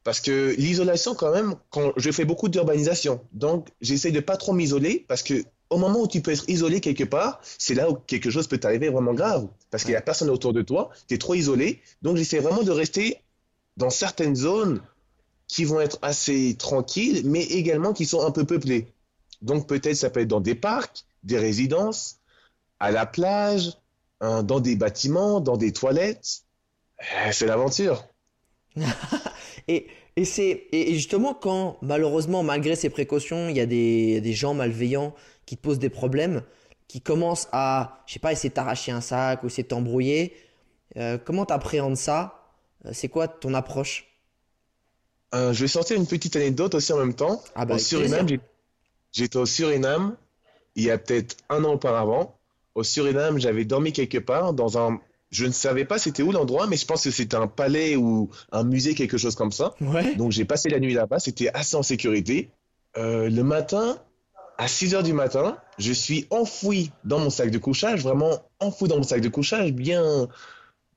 Parce que l'isolation, quand même, quand je fais beaucoup d'urbanisation. Donc, j'essaie de pas trop m'isoler parce que au moment où tu peux être isolé quelque part, c'est là où quelque chose peut t'arriver vraiment grave. Parce qu'il y a personne autour de toi, tu es trop isolé. Donc, j'essaie vraiment de rester dans certaines zones qui vont être assez tranquilles, mais également qui sont un peu peuplées. Donc, peut-être ça peut être dans des parcs, des résidences, à la plage, hein, dans des bâtiments, dans des toilettes. Euh, C'est l'aventure.
Et, et et justement quand malheureusement malgré ces précautions il y a des gens malveillants qui te posent des problèmes qui commencent à je sais pas essayer de t'arracher un sac ou essayer de t'embrouiller euh, comment t'appréhendes ça? Euh, c'est quoi ton approche?
Euh, je vais sortir une petite anecdote aussi en même temps.
Ah bah,
Au Suriname, j'étais au Suriname il y a peut-être un an auparavant. Au Suriname, j'avais dormi quelque part dans un, Je ne savais pas c'était où l'endroit, mais je pense que c'était un palais ou un musée, quelque chose comme ça.
Ouais.
Donc j'ai passé la nuit là-bas, c'était assez en sécurité. Euh, le matin, à 6 heures du matin, je suis enfoui dans mon sac de couchage, vraiment enfoui dans mon sac de couchage, bien,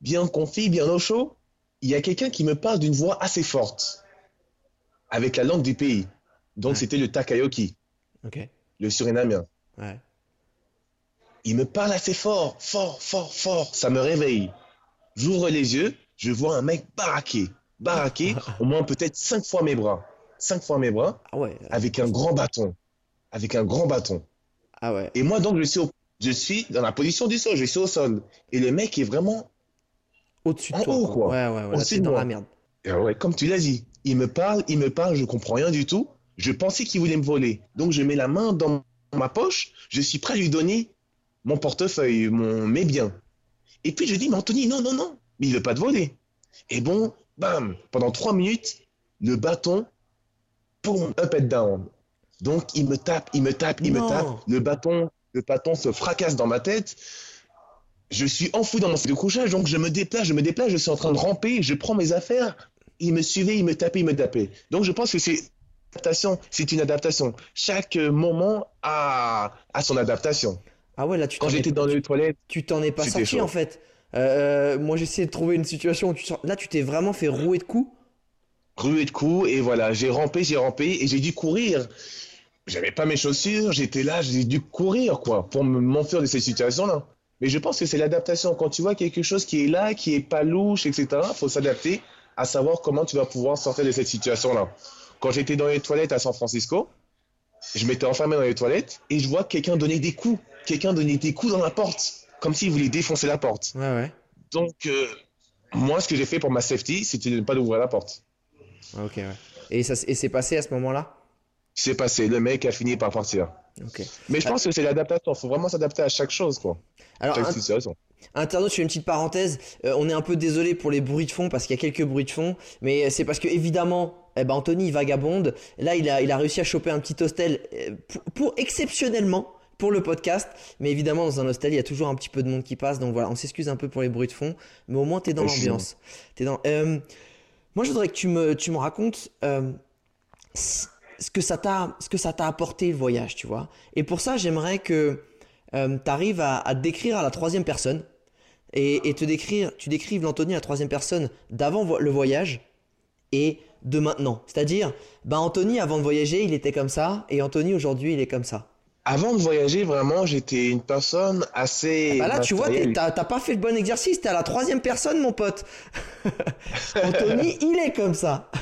bien confit, bien au chaud. Il y a quelqu'un qui me parle d'une voix assez forte, avec la langue du pays. Donc
Ouais.
c'était le Takayoki,
Ok.
le surinamien.
Ouais.
Il me parle assez fort, fort, fort, fort. Ça me réveille. J'ouvre les yeux, je vois un mec baraqué, baraqué, au moins peut-être cinq fois mes bras, cinq fois mes bras,
Ah ouais.
avec un grand bâton, avec un grand bâton.
Ah ouais.
Et moi donc je suis, au- je suis dans la position du sol, je suis au sol. Et le mec est vraiment,
Au-dessus de toi.
haut, quoi.
Ouais, ouais, ouais.
Au-dessus de
dans
moi.
la merde.
ouais, comme tu l'as dit, il me parle, il me parle, je comprends rien du tout. Je pensais qu'il voulait me voler. Donc je mets la main dans ma poche, je suis prêt à lui donner mon portefeuille, mon, mes biens. Et puis je dis, mais Anthony, non, non, non, mais il veut pas te voler. Et bon, bam, pendant trois minutes, le bâton, boum, up and down. Donc il me tape, il me tape, il
Non.
me tape. Le bâton, le bâton se fracasse dans ma tête. Je suis enfoui dans mon sac de couchage, donc je me déplace, je me déplace, je suis en train de ramper, je prends mes affaires. Il me suivait, il me tapait, il me tapait. Donc je pense que c'est adaptation, c'est une adaptation. Chaque moment a, a son adaptation.
Ah ouais, là, tu
Quand j'étais dans les toilettes,
tu t'en es pas sorti
chaud.
en fait. Euh, moi, j'essayais de trouver une situation où tu sors. Là, tu t'es vraiment fait rouer de coups.
Ruée de coups, et voilà, j'ai rampé, j'ai rampé, et j'ai dû courir. J'avais pas mes chaussures, j'étais là, j'ai dû courir, quoi, pour me- m'enfuir de cette situation-là. Mais je pense que c'est l'adaptation. Quand tu vois quelque chose qui est là, qui est pas louche, etc., faut s'adapter à savoir comment tu vas pouvoir sortir de cette situation-là. Quand j'étais dans les toilettes à San Francisco, je m'étais enfermé dans les toilettes et je vois quelqu'un donner des coups. Quelqu'un donner des coups dans la porte, comme s'il voulait défoncer la porte.
Ouais, ouais.
Donc, euh, moi, ce que j'ai fait pour ma safety, c'était de ne pas ouvrir la porte.
Ah, Ok, ouais. Et ça et c'est passé à ce moment-là?
C'est passé, le mec a fini par partir.
Ok.
Mais je pense que c'est l'adaptation, il faut vraiment s'adapter à chaque chose, quoi.
Alors,
Chaque situation.
Internaute, je fais une petite parenthèse. Euh, on est un peu désolé pour les bruits de fond parce qu'il y a quelques bruits de fond, mais c'est parce que évidemment, eh ben Anthony il vagabonde. Là, il a, il a réussi à choper un petit hostel euh, pour, pour- exceptionnellement pour le podcast, mais évidemment dans un hostel il y a toujours un petit peu de monde qui passe, donc voilà, on s'excuse un peu pour les bruits de fond, mais au moins t'es dans l'ambiance. T'es dans. euh, moi, je voudrais que tu me, racontes. euh, ce que ça t'a apporté le voyage tu vois et pour ça j'aimerais que tu arrives à, te décrire à la troisième personne et, te décrire tu décrives l'Anthony à la troisième personne d'avant le voyage et de maintenant c'est à dire bah Anthony avant de voyager il était comme ça et Anthony aujourd'hui il est comme ça
Avant de voyager, vraiment, j'étais une personne assez.
bah là tu vois t'as pas fait le bon exercice t'es à la troisième personne mon pote Anthony il est comme ça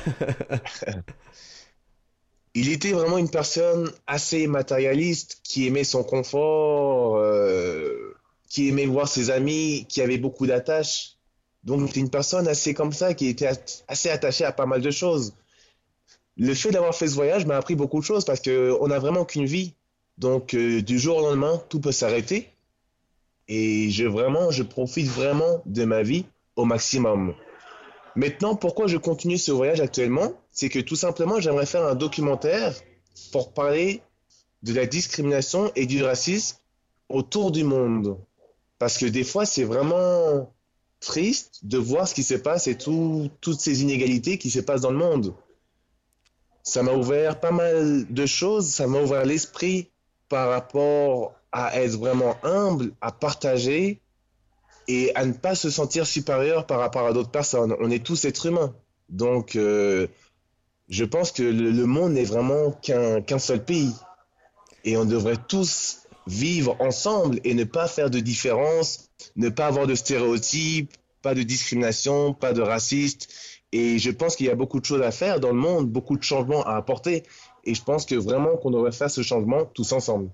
Il était vraiment une personne assez matérialiste, qui aimait son confort, euh, qui aimait voir ses amis, qui avait beaucoup d'attaches. Donc, c'était une personne assez comme ça, qui était assez attachée à pas mal de choses. Le fait d'avoir fait ce voyage m'a appris beaucoup de choses parce qu'on n'a vraiment qu'une vie. Donc, euh, du jour au lendemain, tout peut s'arrêter. Et je vraiment, je profite vraiment de ma vie au maximum. Maintenant, pourquoi je continue ce voyage actuellement? C'est que tout simplement, j'aimerais faire un documentaire pour parler de la discrimination et du racisme autour du monde. Parce que des fois, c'est vraiment triste de voir ce qui se passe et tout- toutes ces inégalités qui se passent dans le monde. Ça m'a ouvert pas mal de choses, ça m'a ouvert l'esprit par rapport à être vraiment humble, à partager et à ne pas se sentir supérieur par rapport à d'autres personnes. On est tous êtres humains. Donc, euh, je pense que le, monde n'est vraiment qu'un qu'un seul pays. Et on devrait tous vivre ensemble et ne pas faire de différence, ne pas avoir de stéréotypes, pas de discrimination, pas de raciste. Et je pense qu'il y a beaucoup de choses à faire dans le monde, beaucoup de changements à apporter. Et je pense que vraiment qu'on devrait faire ce changement tous ensemble.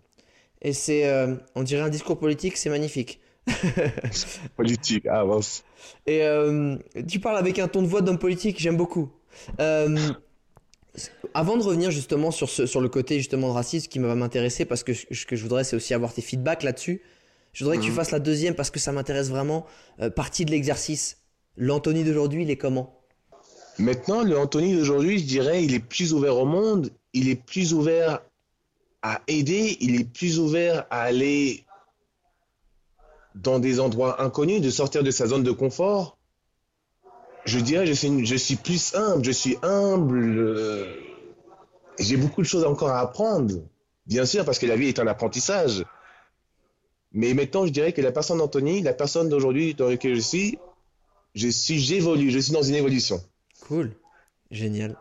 et c'est euh, on dirait un discours politique c'est magnifique
Politique, ah, avance.
Et euh, tu parles avec un ton de voix d'homme politique, j'aime beaucoup. Euh, avant de revenir justement sur, ce, sur le côté justement de racisme qui va m'intéresser, parce que ce que je voudrais c'est aussi avoir tes feedbacks là-dessus, je voudrais que tu
Mhm.
fasses la deuxième parce que ça m'intéresse vraiment, euh, partie de l'exercice. L'Anthony d'aujourd'hui, il est comment?
Maintenant, le Anthony d'aujourd'hui, je dirais, il est plus ouvert au monde, il est plus ouvert à aider, il est plus ouvert à aller dans des endroits inconnus, de sortir de sa zone de confort, je dirais je suis, je suis plus humble, je suis humble. euh, J'ai beaucoup de choses encore à apprendre, bien sûr, parce que la vie est un apprentissage. Mais maintenant, je dirais que la personne d'Anthony, la personne d'aujourd'hui dans laquelle je suis, je suis, j'évolue, je suis dans une évolution.
Cool, génial.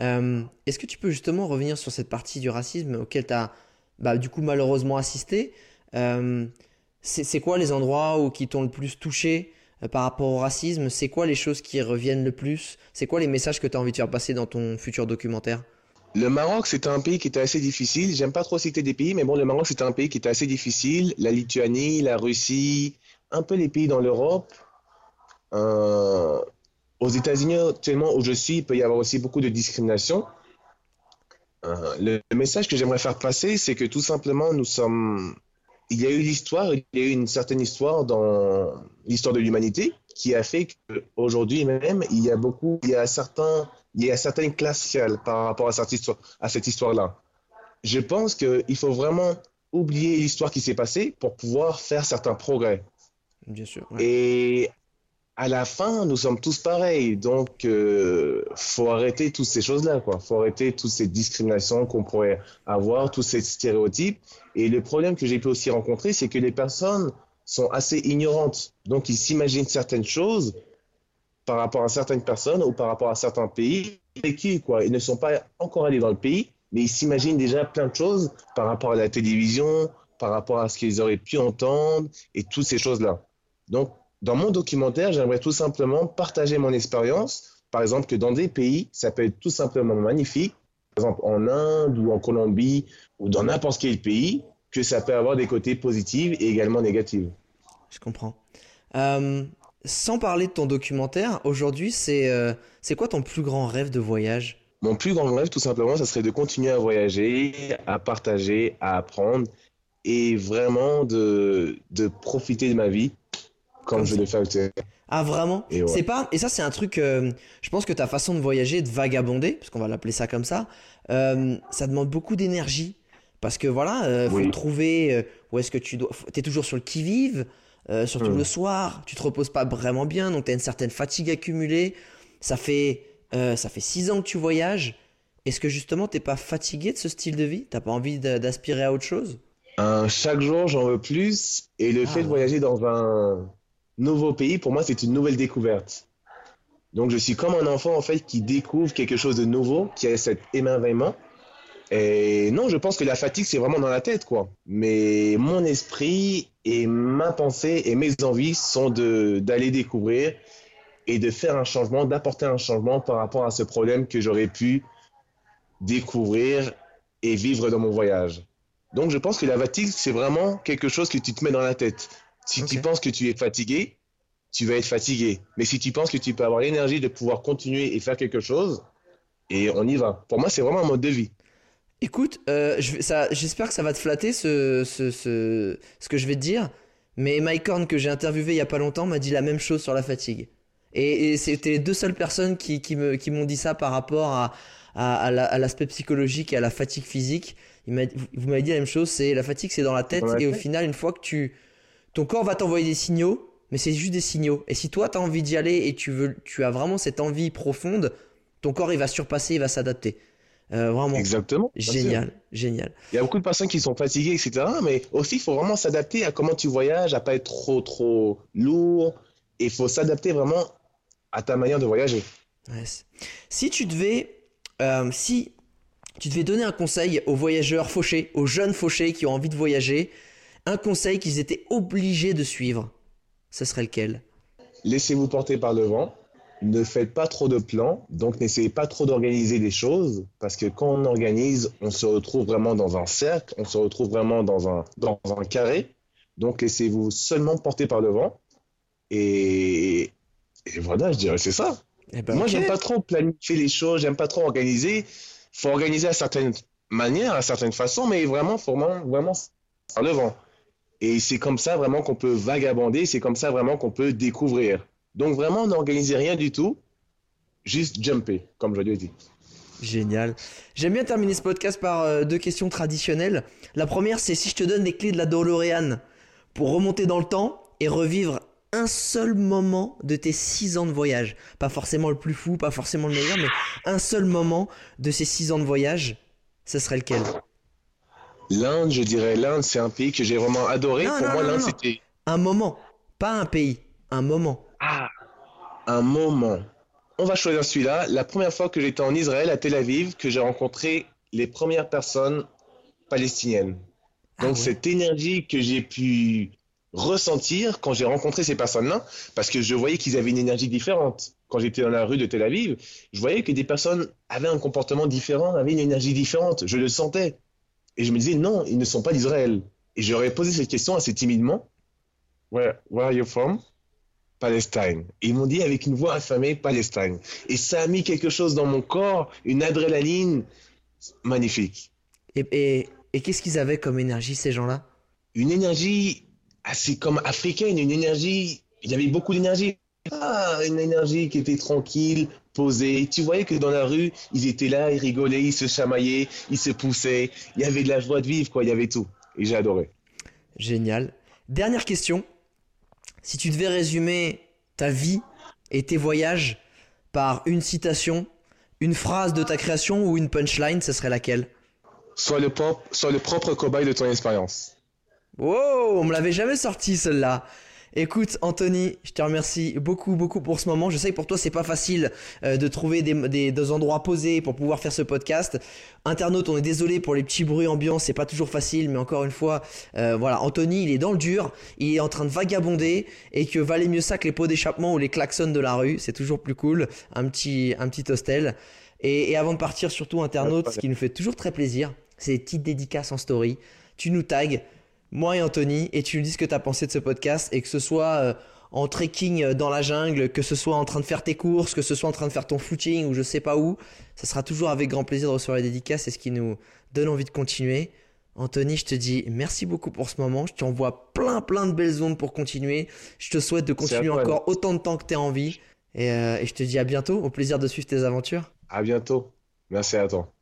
Euh, Est-ce que tu peux justement revenir sur cette partie du racisme auquel tu as bah, du coup malheureusement assisté Euh, C'est c'est quoi les endroits où, qui t'ont le plus touché euh, par rapport au racisme? C'est quoi les choses qui reviennent le plus? C'est quoi les messages que tu as envie de faire passer dans ton futur documentaire?
Le Maroc, c'était un pays qui était assez difficile. J'aime pas trop citer des pays, mais bon, le Maroc, c'était un pays qui était assez difficile. La Lituanie, la Russie, un peu les pays dans l'Europe. Aux États-Unis, actuellement, où je suis, il peut y avoir aussi beaucoup de discrimination. Euh, le, le message que j'aimerais faire passer, c'est que tout simplement, nous sommes. Il y a eu l'histoire, il y a eu une certaine histoire dans l'histoire de l'humanité qui a fait qu'aujourd'hui même, il y a beaucoup, il y a certains, il y a certaines classes sociales par rapport à cette histoire, à cette histoire-là. Je pense qu'il faut vraiment oublier l'histoire qui s'est passée pour pouvoir faire certains progrès.
Bien sûr. ouais.
Et à la fin, nous sommes tous pareils. Donc, euh, faut arrêter toutes ces choses-là, quoi. Faut arrêter toutes ces discriminations qu'on pourrait avoir, tous ces stéréotypes. Et le problème que j'ai pu aussi rencontrer, c'est que les personnes sont assez ignorantes. Donc, ils s'imaginent certaines choses par rapport à certaines personnes ou par rapport à certains pays vécus, quoi. Ils ne sont pas encore allés dans le pays, mais ils s'imaginent déjà plein de choses par rapport à la télévision, par rapport à ce qu'ils auraient pu entendre et toutes ces choses-là. Donc, dans mon documentaire, j'aimerais tout simplement partager mon expérience. Par exemple, que dans des pays, ça peut être tout simplement magnifique. Par exemple, en Inde ou en Colombie ou dans n'importe quel pays, que ça peut avoir des côtés positifs et également négatifs.
Je comprends. Euh, sans parler de ton documentaire, aujourd'hui, c'est euh, quoi ton plus grand rêve de voyage?
Mon plus grand rêve, tout simplement, ça serait de continuer à voyager, à partager, à apprendre et vraiment de, de profiter de ma vie comme je le fais actuellement.
Ah vraiment?
Et ouais.
C'est pas et ça c'est un truc. euh, je pense que ta façon de voyager, de vagabonder, parce qu'on va l'appeler ça comme ça, euh, ça demande beaucoup d'énergie parce que voilà, euh, faut
Oui.
trouver euh, où est-ce que tu dois. T'es toujours sur le qui-vive, euh, surtout
Hmm.
le soir. Tu te reposes pas vraiment bien, donc t'as une certaine fatigue accumulée. Ça fait ça fait six ans que tu voyages. Est-ce que justement t'es pas fatigué de ce style de vie? T'as pas envie d'aspirer à autre chose?
Euh, chaque jour, j'en veux plus. Et le
Ah,
fait de voyager dans un nouveau pays, pour moi, c'est une nouvelle découverte. Donc, je suis comme un enfant, en fait, qui découvre quelque chose de nouveau, qui a cet émerveillement. Et non, je pense que la fatigue, c'est vraiment dans la tête, quoi. Mais mon esprit et ma pensée et mes envies sont d'aller découvrir et de faire un changement, d'apporter un changement par rapport à ce problème que j'aurais pu découvrir et vivre dans mon voyage. Donc, je pense que la fatigue, c'est vraiment quelque chose que tu te mets dans la tête. Si tu penses que tu es fatigué, tu vas être fatigué. Mais si tu penses que tu peux avoir l'énergie de pouvoir continuer et faire quelque chose, et on y va. Pour moi, c'est vraiment un mode de vie.
Écoute, euh, je j'espère que ça va te flatter ce, ce, ce, ce que je vais te dire, mais Mike Horn que j'ai interviewé il y a pas longtemps m'a dit la même chose sur la fatigue. Et, et c'était les deux seules personnes qui, qui me, qui m'ont dit ça par rapport à, à, à la- à l'aspect psychologique et à la fatigue physique. Il vous m'avez dit la même chose, c'est la fatigue c'est dans la tête
Dans la
et au final une fois que tu, ton corps va t'envoyer des signaux, mais c'est juste des signaux. Et si toi tu as envie d'y aller et tu veux, tu as vraiment cette envie profonde, ton corps il va surpasser, il va s'adapter. Euh, vraiment.
Exactement.
Génial, génial.
Il y a beaucoup de personnes qui sont fatiguées, etc. Mais aussi, il faut vraiment s'adapter à comment tu voyages, à pas être trop, trop lourd. Et il faut s'adapter vraiment à ta manière de voyager.
Si tu devais, euh, si tu devais donner un conseil aux voyageurs fauchés, aux jeunes fauchés qui ont envie de voyager, un conseil qu'ils étaient obligés de suivre, ce serait lequel?
Laissez-vous porter par le vent. Ne faites pas trop de plans, donc n'essayez pas trop d'organiser des choses, parce que quand on organise, on se retrouve vraiment dans un cercle, on se retrouve vraiment dans un, dans un carré. Donc laissez-vous seulement porter par le vent. Et, et voilà, je dirais c'est ça.
Eh ben,
Moi,
ok.
j'aime pas trop planifier les choses, j'aime pas trop organiser. Faut organiser à certaines manières, à certaines façons, mais vraiment, faut vraiment, vraiment par le vent. Et c'est comme ça vraiment qu'on peut vagabonder, c'est comme ça vraiment qu'on peut découvrir. Donc vraiment, n'organisez rien du tout, juste jumper, comme je l'ai dit.
Génial. J'aime bien terminer ce podcast par euh, deux questions traditionnelles. La première, c'est si je te donne les clés de la DeLorean pour remonter dans le temps, et revivre un seul moment de tes 6 ans de voyage. Pas forcément le plus fou, pas forcément le meilleur, mais un seul moment de ces 6 ans de voyage, ce serait lequel?
L'Inde, je dirais, l'Inde, c'est un pays que j'ai vraiment adoré.
Non,
Pour
non,
moi, l'Inde, c'était
Un moment, pas un pays, un moment.
ah, un moment. On va choisir celui-là. La première fois que j'étais en Israël, à Tel Aviv, que j'ai rencontré les premières personnes palestiniennes.
Ah
Donc,
ouais.
cette énergie que j'ai pu ressentir quand j'ai rencontré ces personnes-là, parce que je voyais qu'ils avaient une énergie différente. Quand j'étais dans la rue de Tel Aviv, je voyais que des personnes avaient un comportement différent, avaient une énergie différente. Je le sentais. Et je me disais, non, ils ne sont pas d'Israël. Et j'aurais posé cette question assez timidement. Where, where are you from? Palestine. Et ils m'ont dit avec une voix affamée, Palestine. Et ça a mis quelque chose dans mon corps, une adrénaline magnifique.
Et, et, et qu'est-ce qu'ils avaient comme énergie, ces gens-là?
Une énergie assez comme africaine, une énergie, il y avait beaucoup d'énergie. Ah, une énergie qui était tranquille, posée. Tu voyais que dans la rue, ils étaient là, ils rigolaient, ils se chamaillaient, ils se poussaient. Il y avait de la joie de vivre, quoi, il y avait tout. Et j'ai adoré.
Génial. Dernière question. Si tu devais résumer ta vie et tes voyages par une citation, une phrase de ta création ou une punchline, ce serait laquelle?
Sois le, pop, sois le propre cobaye de ton expérience.
Wow, on me l'avait jamais sorti celle-là. Écoute Anthony, je te remercie beaucoup beaucoup pour ce moment. Je sais que pour toi c'est pas facile euh, de trouver des, des, des endroits posés pour pouvoir faire ce podcast. Internaute, on est désolé pour les petits bruits ambiants, c'est pas toujours facile, mais encore une fois, euh, voilà, Anthony il est dans le dur, il est en train de vagabonder et que valait mieux ça que les pots d'échappement ou les klaxons de la rue, c'est toujours plus cool, un petit un petit hostel. Et, et avant de partir, surtout internaute, ce qui nous fait toujours très plaisir, c'est des petites dédicaces en story. Tu nous tags, moi et Anthony, et tu nous dis ce que tu as pensé de ce podcast, et que ce soit euh, en trekking euh, dans la jungle, que ce soit en train de faire tes courses, que ce soit en train de faire ton footing ou je sais pas où, ça sera toujours avec grand plaisir de recevoir les dédicaces, c'est ce qui nous donne envie de continuer. Anthony, je te dis merci beaucoup pour ce moment. Je t'envoie plein plein de belles ondes pour continuer. Je te souhaite de continuer encore autant de temps que tu as envie. Et, euh, et je te dis à bientôt. Au plaisir de suivre tes aventures.
À bientôt. Merci à toi.